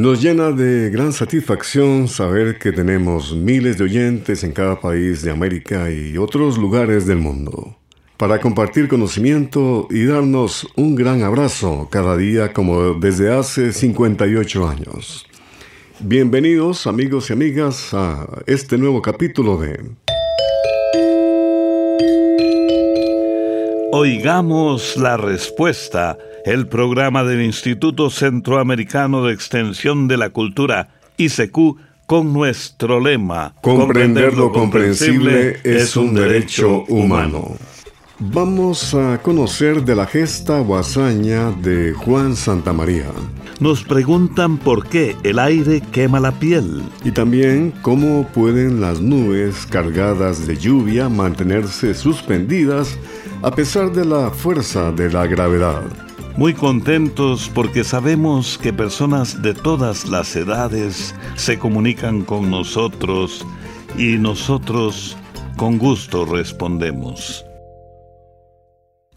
Nos llena de gran satisfacción saber que tenemos miles de oyentes en cada país de América y otros lugares del mundo, para compartir conocimiento y darnos un gran abrazo cada día como desde hace 58 años. Bienvenidos amigos y amigas a este nuevo capítulo de... Oigamos la respuesta el programa del Instituto Centroamericano de Extensión de la Cultura, ICQ, con nuestro lema, Comprender lo comprensible es un derecho humano. Vamos a conocer de la gesta o hazaña de Juan Santamaría. Nos preguntan por qué el aire quema la piel. Y también cómo pueden las nubes cargadas de lluvia mantenerse suspendidas a pesar de la fuerza de la gravedad. Muy contentos porque sabemos que personas de todas las edades se comunican con nosotros y nosotros con gusto respondemos.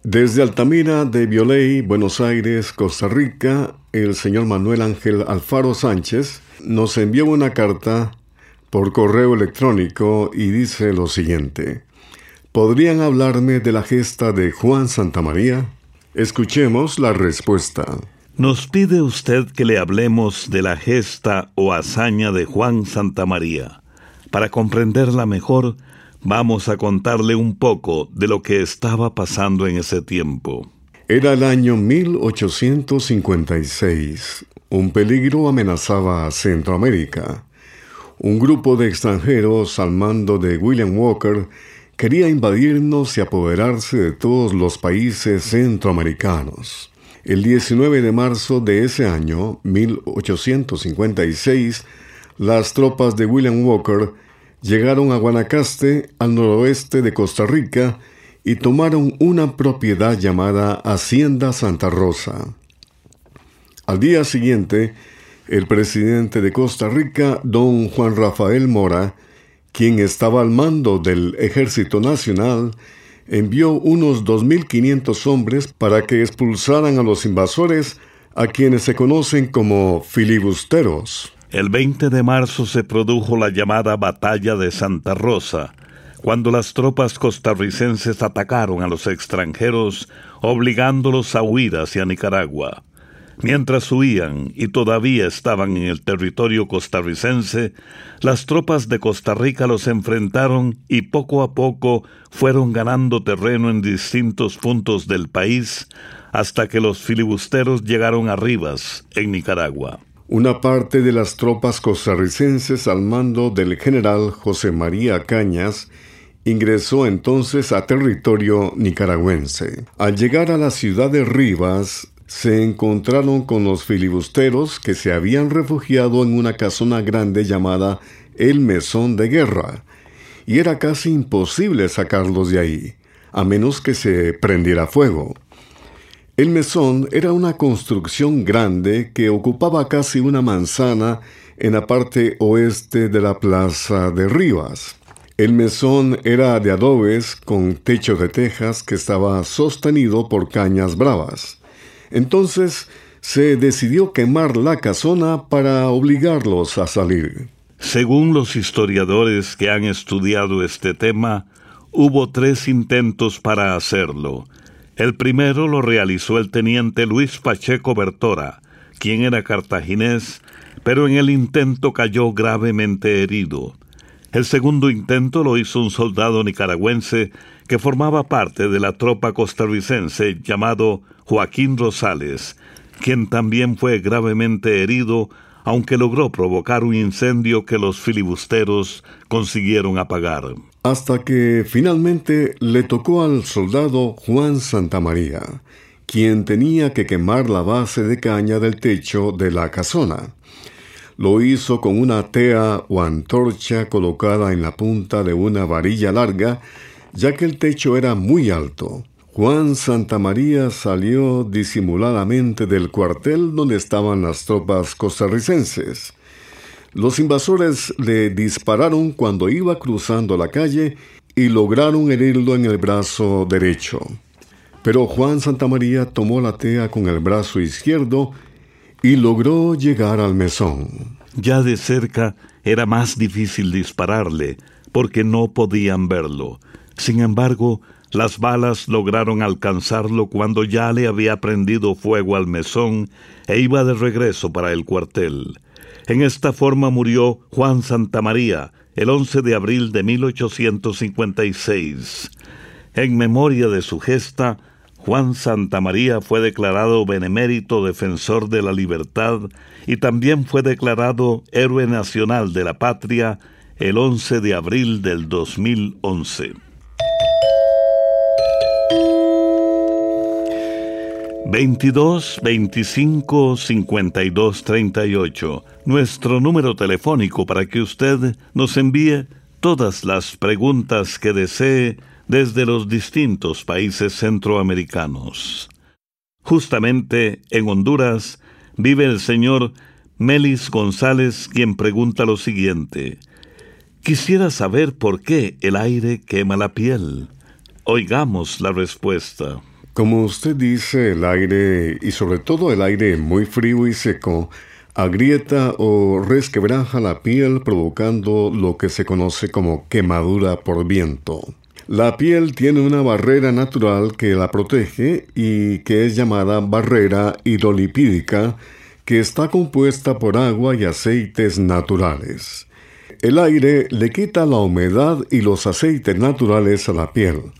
Desde Altamira de Violey, Buenos Aires, Costa Rica, el señor Manuel Ángel Alfaro Sánchez nos envió una carta por correo electrónico y dice lo siguiente. ¿Podrían hablarme de la gesta de Juan Santamaría? Escuchemos la respuesta. Nos pide usted que le hablemos de la gesta o hazaña de Juan Santamaría. Para comprenderla mejor, vamos a contarle un poco de lo que estaba pasando en ese tiempo. Era el año 1856. Un peligro amenazaba a Centroamérica. Un grupo de extranjeros al mando de William Walker quería invadirnos y apoderarse de todos los países centroamericanos. El 19 de marzo de ese año, 1856, las tropas de William Walker llegaron a Guanacaste, al noroeste de Costa Rica, y tomaron una propiedad llamada Hacienda Santa Rosa. Al día siguiente, el presidente de Costa Rica, don Juan Rafael Mora, quien estaba al mando del Ejército Nacional, envió unos 2.500 hombres para que expulsaran a los invasores, a quienes se conocen como filibusteros. El 20 de marzo se produjo la llamada Batalla de Santa Rosa, cuando las tropas costarricenses atacaron a los extranjeros, obligándolos a huir hacia Nicaragua. Mientras huían y todavía estaban en el territorio costarricense, las tropas de Costa Rica los enfrentaron y poco a poco fueron ganando terreno en distintos puntos del país hasta que los filibusteros llegaron a Rivas, en Nicaragua. Una parte de las tropas costarricenses al mando del general José María Cañas ingresó entonces a territorio nicaragüense. Al llegar a la ciudad de Rivas, se encontraron con los filibusteros que se habían refugiado en una casona grande llamada el Mesón de Guerra, y era casi imposible sacarlos de ahí, a menos que se prendiera fuego. El mesón era una construcción grande que ocupaba casi una manzana en la parte oeste de la plaza de Rivas. El mesón era de adobes con techo de tejas que estaba sostenido por cañas bravas. Entonces se decidió quemar la casona para obligarlos a salir. Según los historiadores que han estudiado este tema, hubo tres intentos para hacerlo. El primero lo realizó el teniente Luis Pacheco Bertora, quien era cartaginés, pero en el intento cayó gravemente herido. El segundo intento lo hizo un soldado nicaragüense que formaba parte de la tropa costarricense llamado Joaquín Rosales, quien también fue gravemente herido, aunque logró provocar un incendio que los filibusteros consiguieron apagar. Hasta que finalmente le tocó al soldado Juan Santamaría, quien tenía que quemar la base de caña del techo de la casona. Lo hizo con una tea o antorcha colocada en la punta de una varilla larga, ya que el techo era muy alto. Juan Santamaría salió disimuladamente del cuartel donde estaban las tropas costarricenses. Los invasores le dispararon cuando iba cruzando la calle y lograron herirlo en el brazo derecho. Pero Juan Santamaría tomó la tea con el brazo izquierdo y logró llegar al mesón. Ya de cerca era más difícil dispararle, porque no podían verlo. Sin embargo, las balas lograron alcanzarlo cuando ya le había prendido fuego al mesón e iba de regreso para el cuartel. En esta forma murió Juan Santamaría el 11 de abril de 1856. En memoria de su gesta, Juan Santamaría fue declarado benemérito defensor de la libertad y también fue declarado héroe nacional de la patria el 11 de abril del 2011. 22 25 52 38. Nuestro número telefónico para que usted nos envíe todas las preguntas que desee desde los distintos países centroamericanos. Justamente en Honduras vive el señor Melis González, quien pregunta lo siguiente. Quisiera saber por qué el aire quema la piel. Oigamos la respuesta. Como usted dice, el aire, y sobre todo el aire muy frío y seco, agrieta o resquebraja la piel provocando lo que se conoce como quemadura por viento. La piel tiene una barrera natural que la protege y que es llamada barrera hidrolipídica, que está compuesta por agua y aceites naturales. El aire le quita la humedad y los aceites naturales a la piel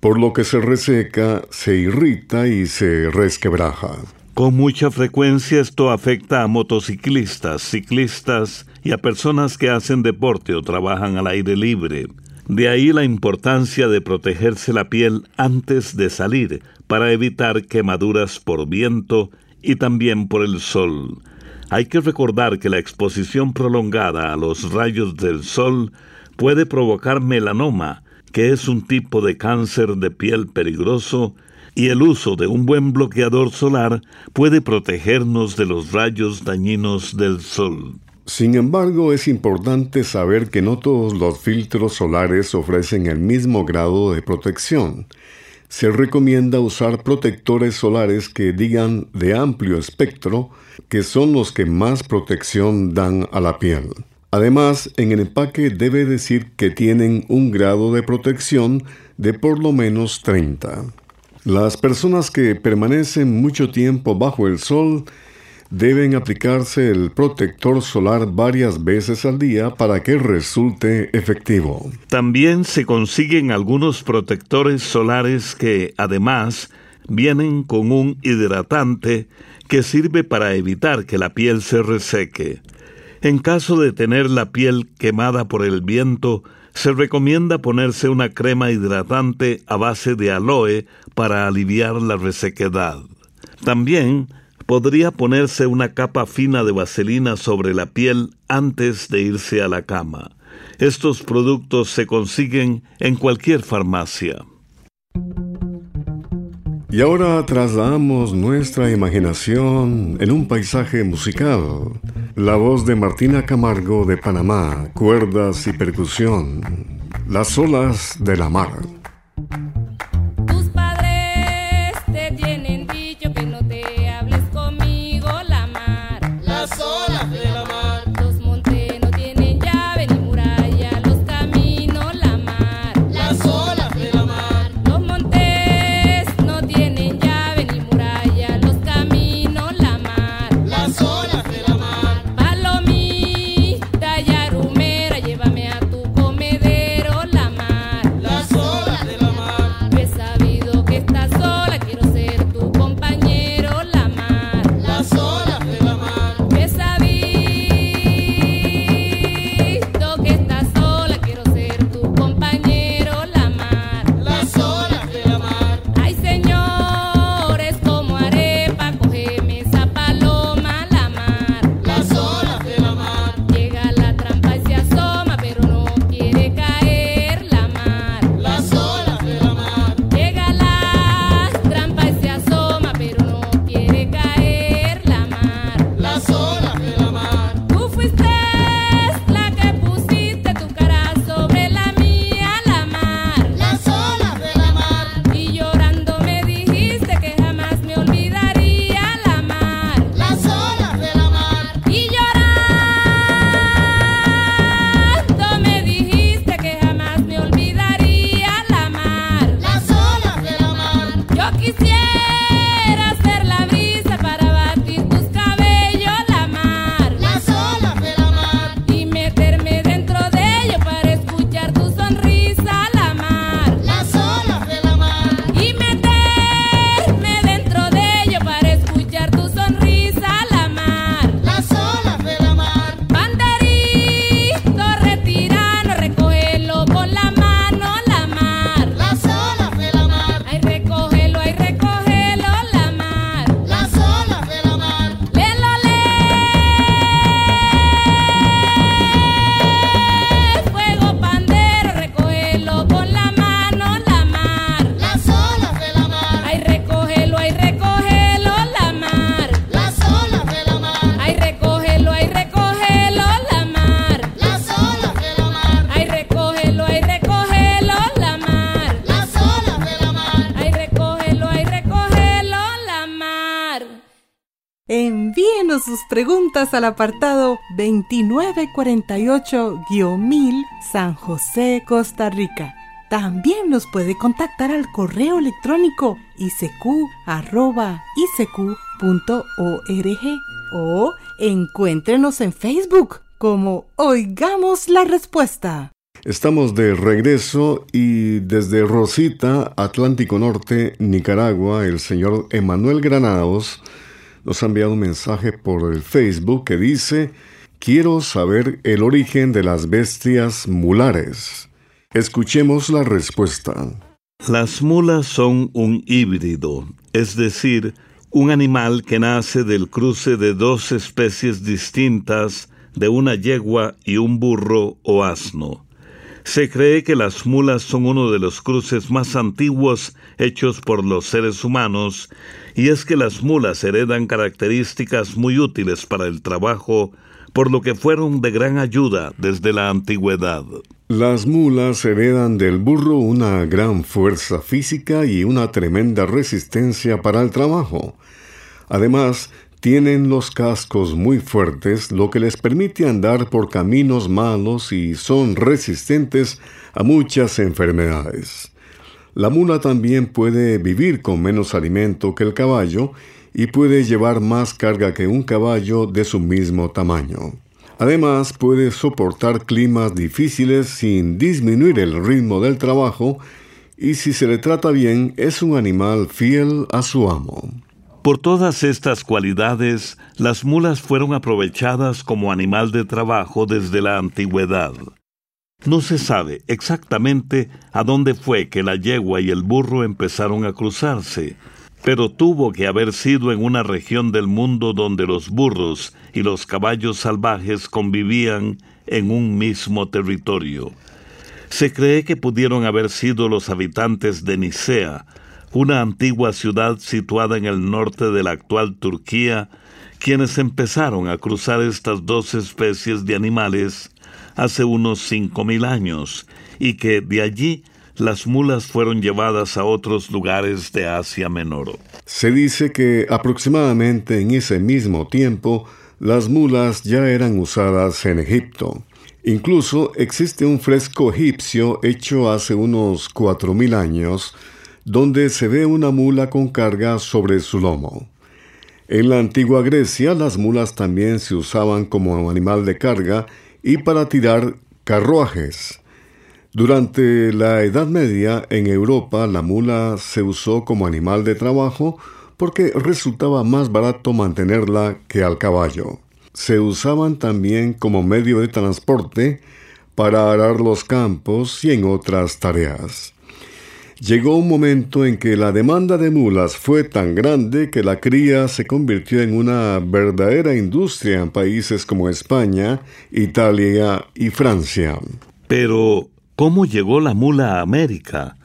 por lo que se reseca, se irrita y se resquebraja. Con mucha frecuencia esto afecta a motociclistas, ciclistas y a personas que hacen deporte o trabajan al aire libre. De ahí la importancia de protegerse la piel antes de salir para evitar quemaduras por viento y también por el sol. Hay que recordar que la exposición prolongada a los rayos del sol puede provocar melanoma, que es un tipo de cáncer de piel peligroso, y el uso de un buen bloqueador solar puede protegernos de los rayos dañinos del sol. Sin embargo, es importante saber que no todos los filtros solares ofrecen el mismo grado de protección. Se recomienda usar protectores solares que digan de amplio espectro, que son los que más protección dan a la piel. Además, en el empaque debe decir que tienen un grado de protección de por lo menos 30. Las personas que permanecen mucho tiempo bajo el sol deben aplicarse el protector solar varias veces al día para que resulte efectivo. También se consiguen algunos protectores solares que, además, vienen con un hidratante que sirve para evitar que la piel se reseque. En caso de tener la piel quemada por el viento, se recomienda ponerse una crema hidratante a base de aloe para aliviar la resequedad. También podría ponerse una capa fina de vaselina sobre la piel antes de irse a la cama. Estos productos se consiguen en cualquier farmacia. Y ahora trasladamos nuestra imaginación en un paisaje musical. La voz de Martina Camargo de Panamá, cuerdas y percusión. Las olas de la mar. Al apartado 2948-1000 San José, Costa Rica. También nos puede contactar al correo electrónico isq.org o encuéntrenos en Facebook como Oigamos la Respuesta. Estamos de regreso y desde Rosita, Atlántico Norte, Nicaragua, el señor Emanuel Granados nos ha enviado un mensaje por el Facebook que dice, quiero saber el origen de las bestias mulares. Escuchemos la respuesta. Las mulas son un híbrido, es decir, un animal que nace del cruce de dos especies distintas de una yegua y un burro o asno. Se cree que las mulas son uno de los cruces más antiguos hechos por los seres humanos, y es que las mulas heredan características muy útiles para el trabajo, por lo que fueron de gran ayuda desde la antigüedad. Las mulas heredan del burro una gran fuerza física y una tremenda resistencia para el trabajo. Además, tienen los cascos muy fuertes, lo que les permite andar por caminos malos y son resistentes a muchas enfermedades. La mula también puede vivir con menos alimento que el caballo y puede llevar más carga que un caballo de su mismo tamaño. Además, puede soportar climas difíciles sin disminuir el ritmo del trabajo y si se le trata bien es un animal fiel a su amo. Por todas estas cualidades, las mulas fueron aprovechadas como animal de trabajo desde la antigüedad. No se sabe exactamente a dónde fue que la yegua y el burro empezaron a cruzarse, pero tuvo que haber sido en una región del mundo donde los burros y los caballos salvajes convivían en un mismo territorio. Se cree que pudieron haber sido los habitantes de Nicea, una antigua ciudad situada en el norte de la actual Turquía, quienes empezaron a cruzar estas dos especies de animales hace unos cinco mil años, y que de allí las mulas fueron llevadas a otros lugares de Asia Menor. Se dice que aproximadamente en ese mismo tiempo las mulas ya eran usadas en Egipto. Incluso existe un fresco egipcio hecho hace unos cuatro mil años donde se ve una mula con carga sobre su lomo. En la antigua Grecia las mulas también se usaban como animal de carga y para tirar carruajes. Durante la Edad Media en Europa la mula se usó como animal de trabajo porque resultaba más barato mantenerla que al caballo. Se usaban también como medio de transporte para arar los campos y en otras tareas. Llegó un momento en que la demanda de mulas fue tan grande que la cría se convirtió en una verdadera industria en países como España, Italia y Francia. Pero, ¿cómo llegó la mula a América?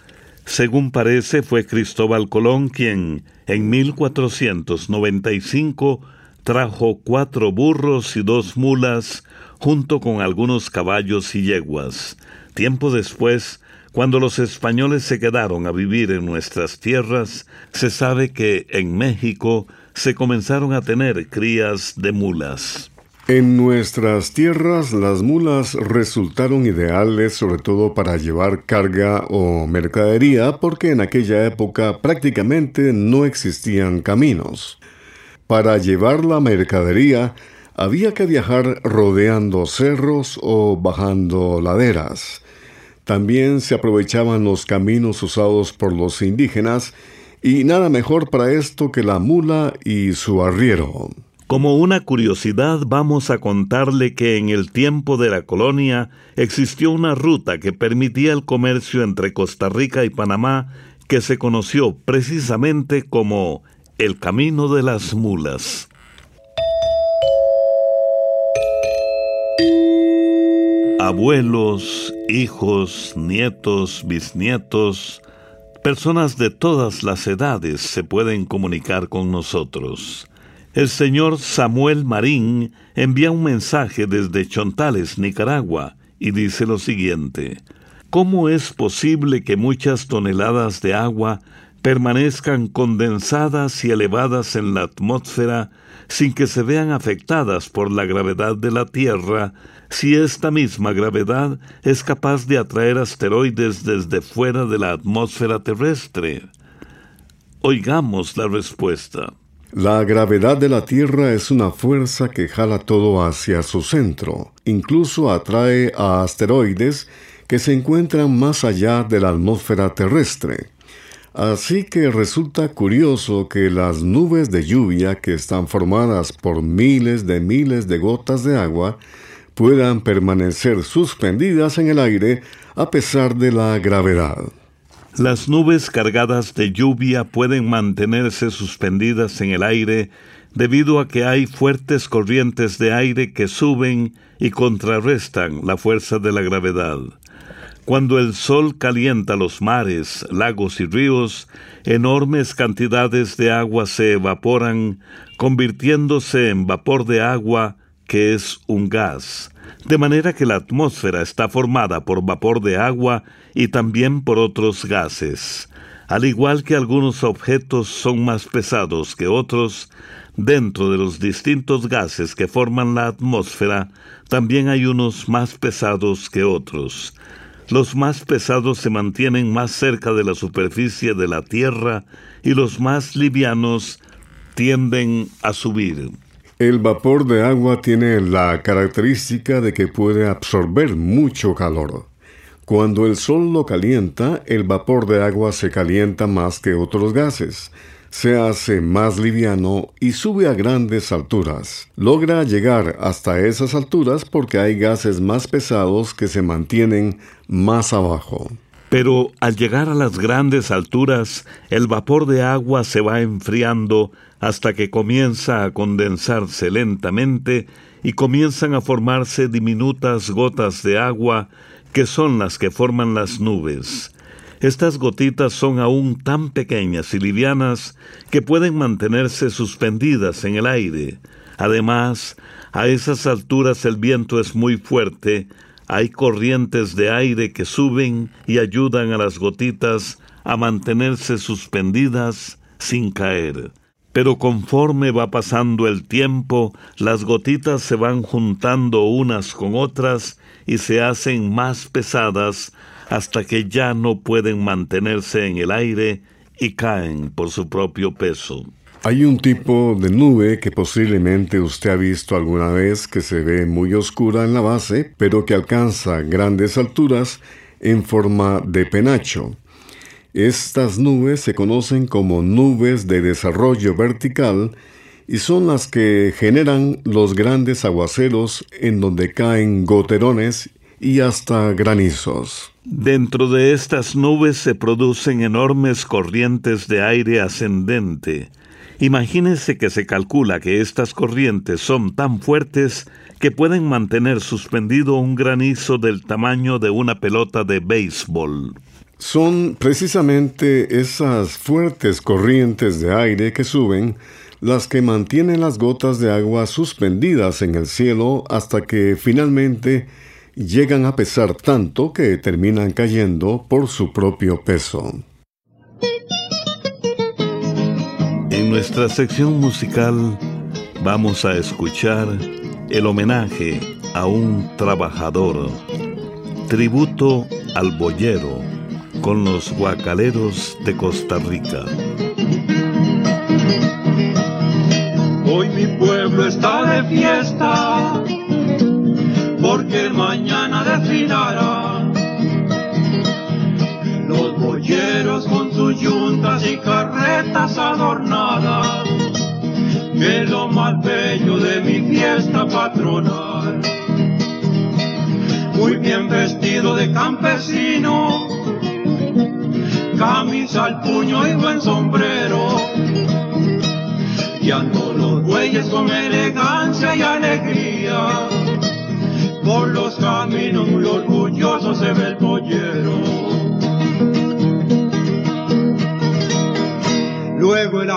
Según parece, fue Cristóbal Colón quien, en 1495, trajo cuatro burros y dos mulas, junto con algunos caballos y yeguas. Tiempo después, cuando los españoles se quedaron a vivir en nuestras tierras, se sabe que en México se comenzaron a tener crías de mulas. En nuestras tierras las mulas resultaron ideales sobre todo para llevar carga o mercadería porque en aquella época prácticamente no existían caminos. Para llevar la mercadería había que viajar rodeando cerros o bajando laderas. También se aprovechaban los caminos usados por los indígenas y nada mejor para esto que la mula y su arriero. Como una curiosidad vamos a contarle que en el tiempo de la colonia existió una ruta que permitía el comercio entre Costa Rica y Panamá que se conoció precisamente como el Camino de las Mulas. Abuelos, hijos, nietos, bisnietos, personas de todas las edades se pueden comunicar con nosotros. El señor Samuel Marín envía un mensaje desde Chontales, Nicaragua, y dice lo siguiente. ¿Cómo es posible que muchas toneladas de agua permanezcan condensadas y elevadas en la atmósfera sin que se vean afectadas por la gravedad de la Tierra, si esta misma gravedad es capaz de atraer asteroides desde fuera de la atmósfera terrestre. Oigamos la respuesta. La gravedad de la Tierra es una fuerza que jala todo hacia su centro. Incluso atrae a asteroides que se encuentran más allá de la atmósfera terrestre. Así que resulta curioso que las nubes de lluvia que están formadas por miles de miles de gotas de agua puedan permanecer suspendidas en el aire a pesar de la gravedad. Las nubes cargadas de lluvia pueden mantenerse suspendidas en el aire debido a que hay fuertes corrientes de aire que suben y contrarrestan la fuerza de la gravedad. Cuando el sol calienta los mares, lagos y ríos, enormes cantidades de agua se evaporan, convirtiéndose en vapor de agua, que es un gas, de manera que la atmósfera está formada por vapor de agua y también por otros gases. Al igual que algunos objetos son más pesados que otros, dentro de los distintos gases que forman la atmósfera, también hay unos más pesados que otros. Los más pesados se mantienen más cerca de la superficie de la Tierra y los más livianos tienden a subir. El vapor de agua tiene la característica de que puede absorber mucho calor. Cuando el sol lo calienta, el vapor de agua se calienta más que otros gases se hace más liviano y sube a grandes alturas. Logra llegar hasta esas alturas porque hay gases más pesados que se mantienen más abajo. Pero al llegar a las grandes alturas, el vapor de agua se va enfriando hasta que comienza a condensarse lentamente y comienzan a formarse diminutas gotas de agua que son las que forman las nubes. Estas gotitas son aún tan pequeñas y livianas que pueden mantenerse suspendidas en el aire. Además, a esas alturas el viento es muy fuerte, hay corrientes de aire que suben y ayudan a las gotitas a mantenerse suspendidas sin caer. Pero conforme va pasando el tiempo, las gotitas se van juntando unas con otras y se hacen más pesadas hasta que ya no pueden mantenerse en el aire y caen por su propio peso. Hay un tipo de nube que posiblemente usted ha visto alguna vez que se ve muy oscura en la base, pero que alcanza grandes alturas en forma de penacho. Estas nubes se conocen como nubes de desarrollo vertical y son las que generan los grandes aguaceros en donde caen goterones y hasta granizos. Dentro de estas nubes se producen enormes corrientes de aire ascendente. Imagínese que se calcula que estas corrientes son tan fuertes que pueden mantener suspendido un granizo del tamaño de una pelota de béisbol. Son precisamente esas fuertes corrientes de aire que suben las que mantienen las gotas de agua suspendidas en el cielo hasta que finalmente llegan a pesar tanto que terminan cayendo por su propio peso. Nuestra sección musical vamos a escuchar el homenaje a un trabajador, tributo al boyero, con los guacaleros de Costa Rica. Hoy mi pueblo está de fiesta porque mañana con sus yuntas y carretas adornadas, que lo más bello de mi fiesta patronal. Muy bien vestido de campesino, camisa al puño y buen sombrero. Y los bueyes con elegancia y alegría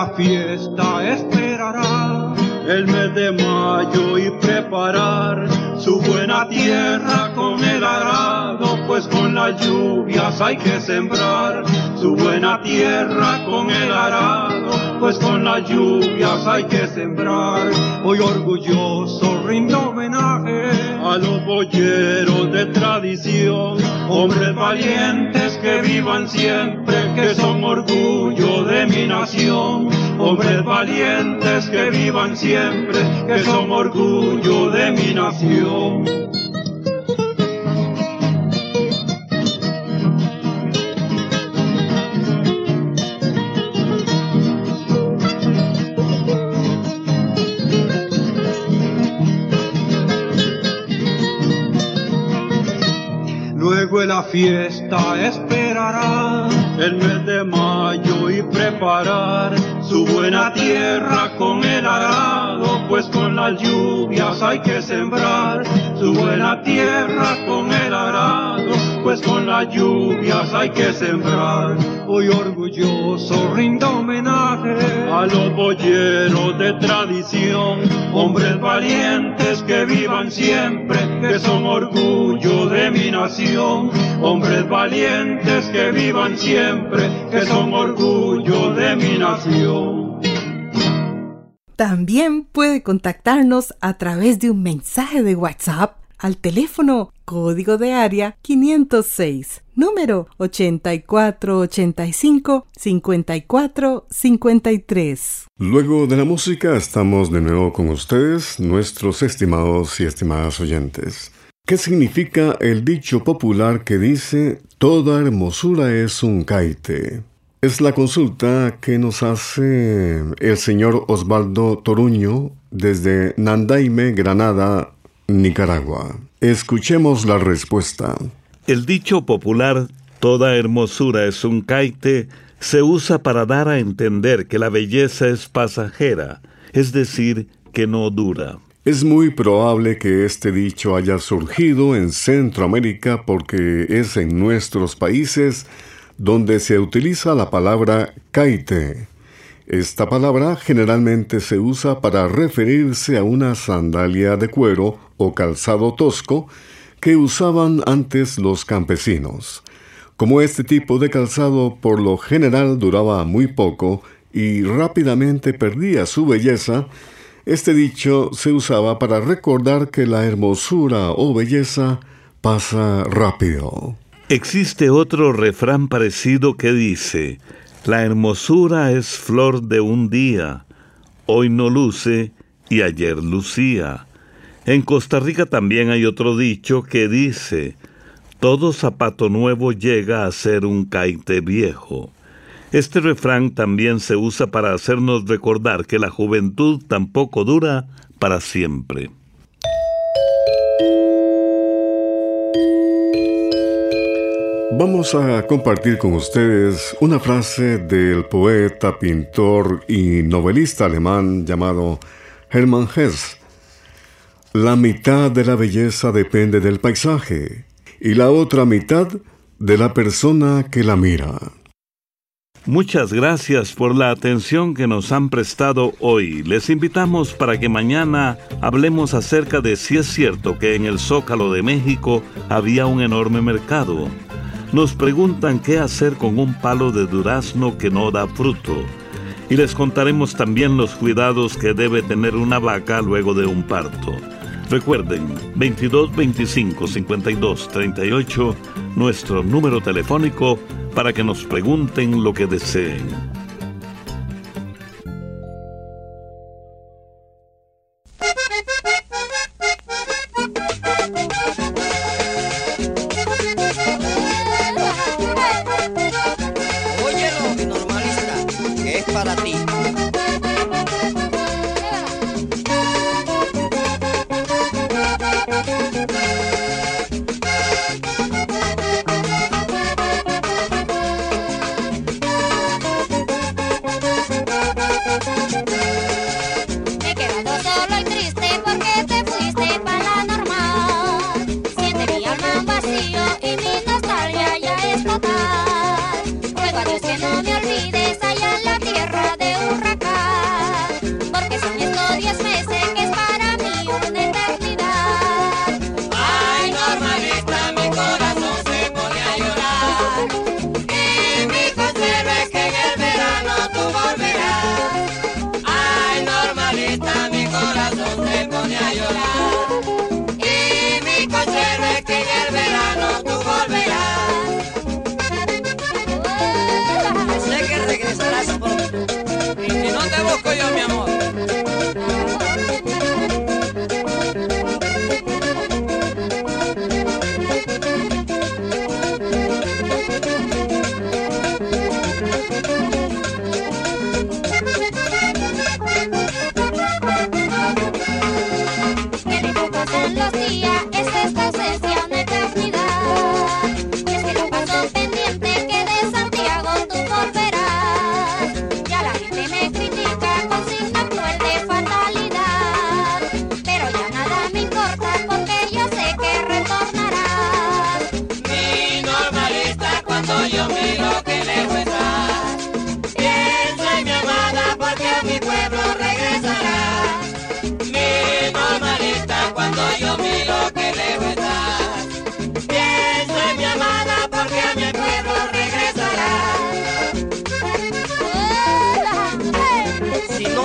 la fiesta esperará el mes de mayo y preparar su buena tierra con el arado, pues con las lluvias hay que sembrar su buena tierra con el arado, pues con las lluvias hay que sembrar. Hoy orgulloso rindo homenaje a los boyeros de tradición, hombres valientes que vivan siempre, que son orgullo de mi nación, hombres valientes que vivan siempre, que son orgullo de mi nación. La fiesta esperará el mes de mayo y preparar su buena tierra con el arado, pues con las lluvias hay que sembrar su buena tierra con el arado, pues con las lluvias hay que sembrar. Hoy orgulloso rindo homenaje a los boyeros de tradición, hombres valientes que vivan siempre, que son orgullo de mi nación, hombres valientes que vivan siempre, que son orgullo de mi nación. También puede contactarnos a través de un mensaje de WhatsApp al teléfono código de área 506, número 8485-5453. Luego de la música estamos de nuevo con ustedes, nuestros estimados y estimadas oyentes. ¿Qué significa el dicho popular que dice toda hermosura es un caite? Es la consulta que nos hace el señor Osvaldo Toruño desde Nandaime, Granada, Nicaragua. Escuchemos la respuesta. El dicho popular toda hermosura es un caite se usa para dar a entender que la belleza es pasajera, es decir, que no dura. Es muy probable que este dicho haya surgido en Centroamérica porque es en nuestros países donde se utiliza la palabra caite. Esta palabra generalmente se usa para referirse a una sandalia de cuero o calzado tosco que usaban antes los campesinos. Como este tipo de calzado por lo general duraba muy poco y rápidamente perdía su belleza, este dicho se usaba para recordar que la hermosura o belleza pasa rápido. Existe otro refrán parecido que dice, la hermosura es flor de un día, hoy no luce y ayer lucía. En Costa Rica también hay otro dicho que dice, todo zapato nuevo llega a ser un caite viejo. Este refrán también se usa para hacernos recordar que la juventud tampoco dura para siempre. Vamos a compartir con ustedes una frase del poeta, pintor y novelista alemán llamado Hermann Hesse. La mitad de la belleza depende del paisaje y la otra mitad de la persona que la mira. Muchas gracias por la atención que nos han prestado hoy. Les invitamos para que mañana hablemos acerca de si es cierto que en el Zócalo de México había un enorme mercado. Nos preguntan qué hacer con un palo de durazno que no da fruto. Y les contaremos también los cuidados que debe tener una vaca luego de un parto. Recuerden, 22 25 52 38, nuestro número telefónico para que nos pregunten lo que deseen.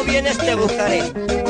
vienes te buscaré.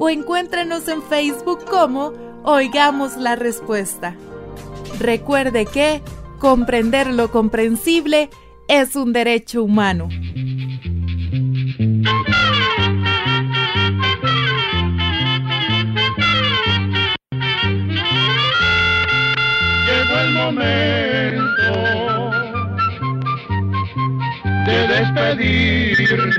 o encuéntrenos en Facebook como Oigamos la Respuesta. Recuerde que comprender lo comprensible es un derecho humano. Llegó el momento de despedirnos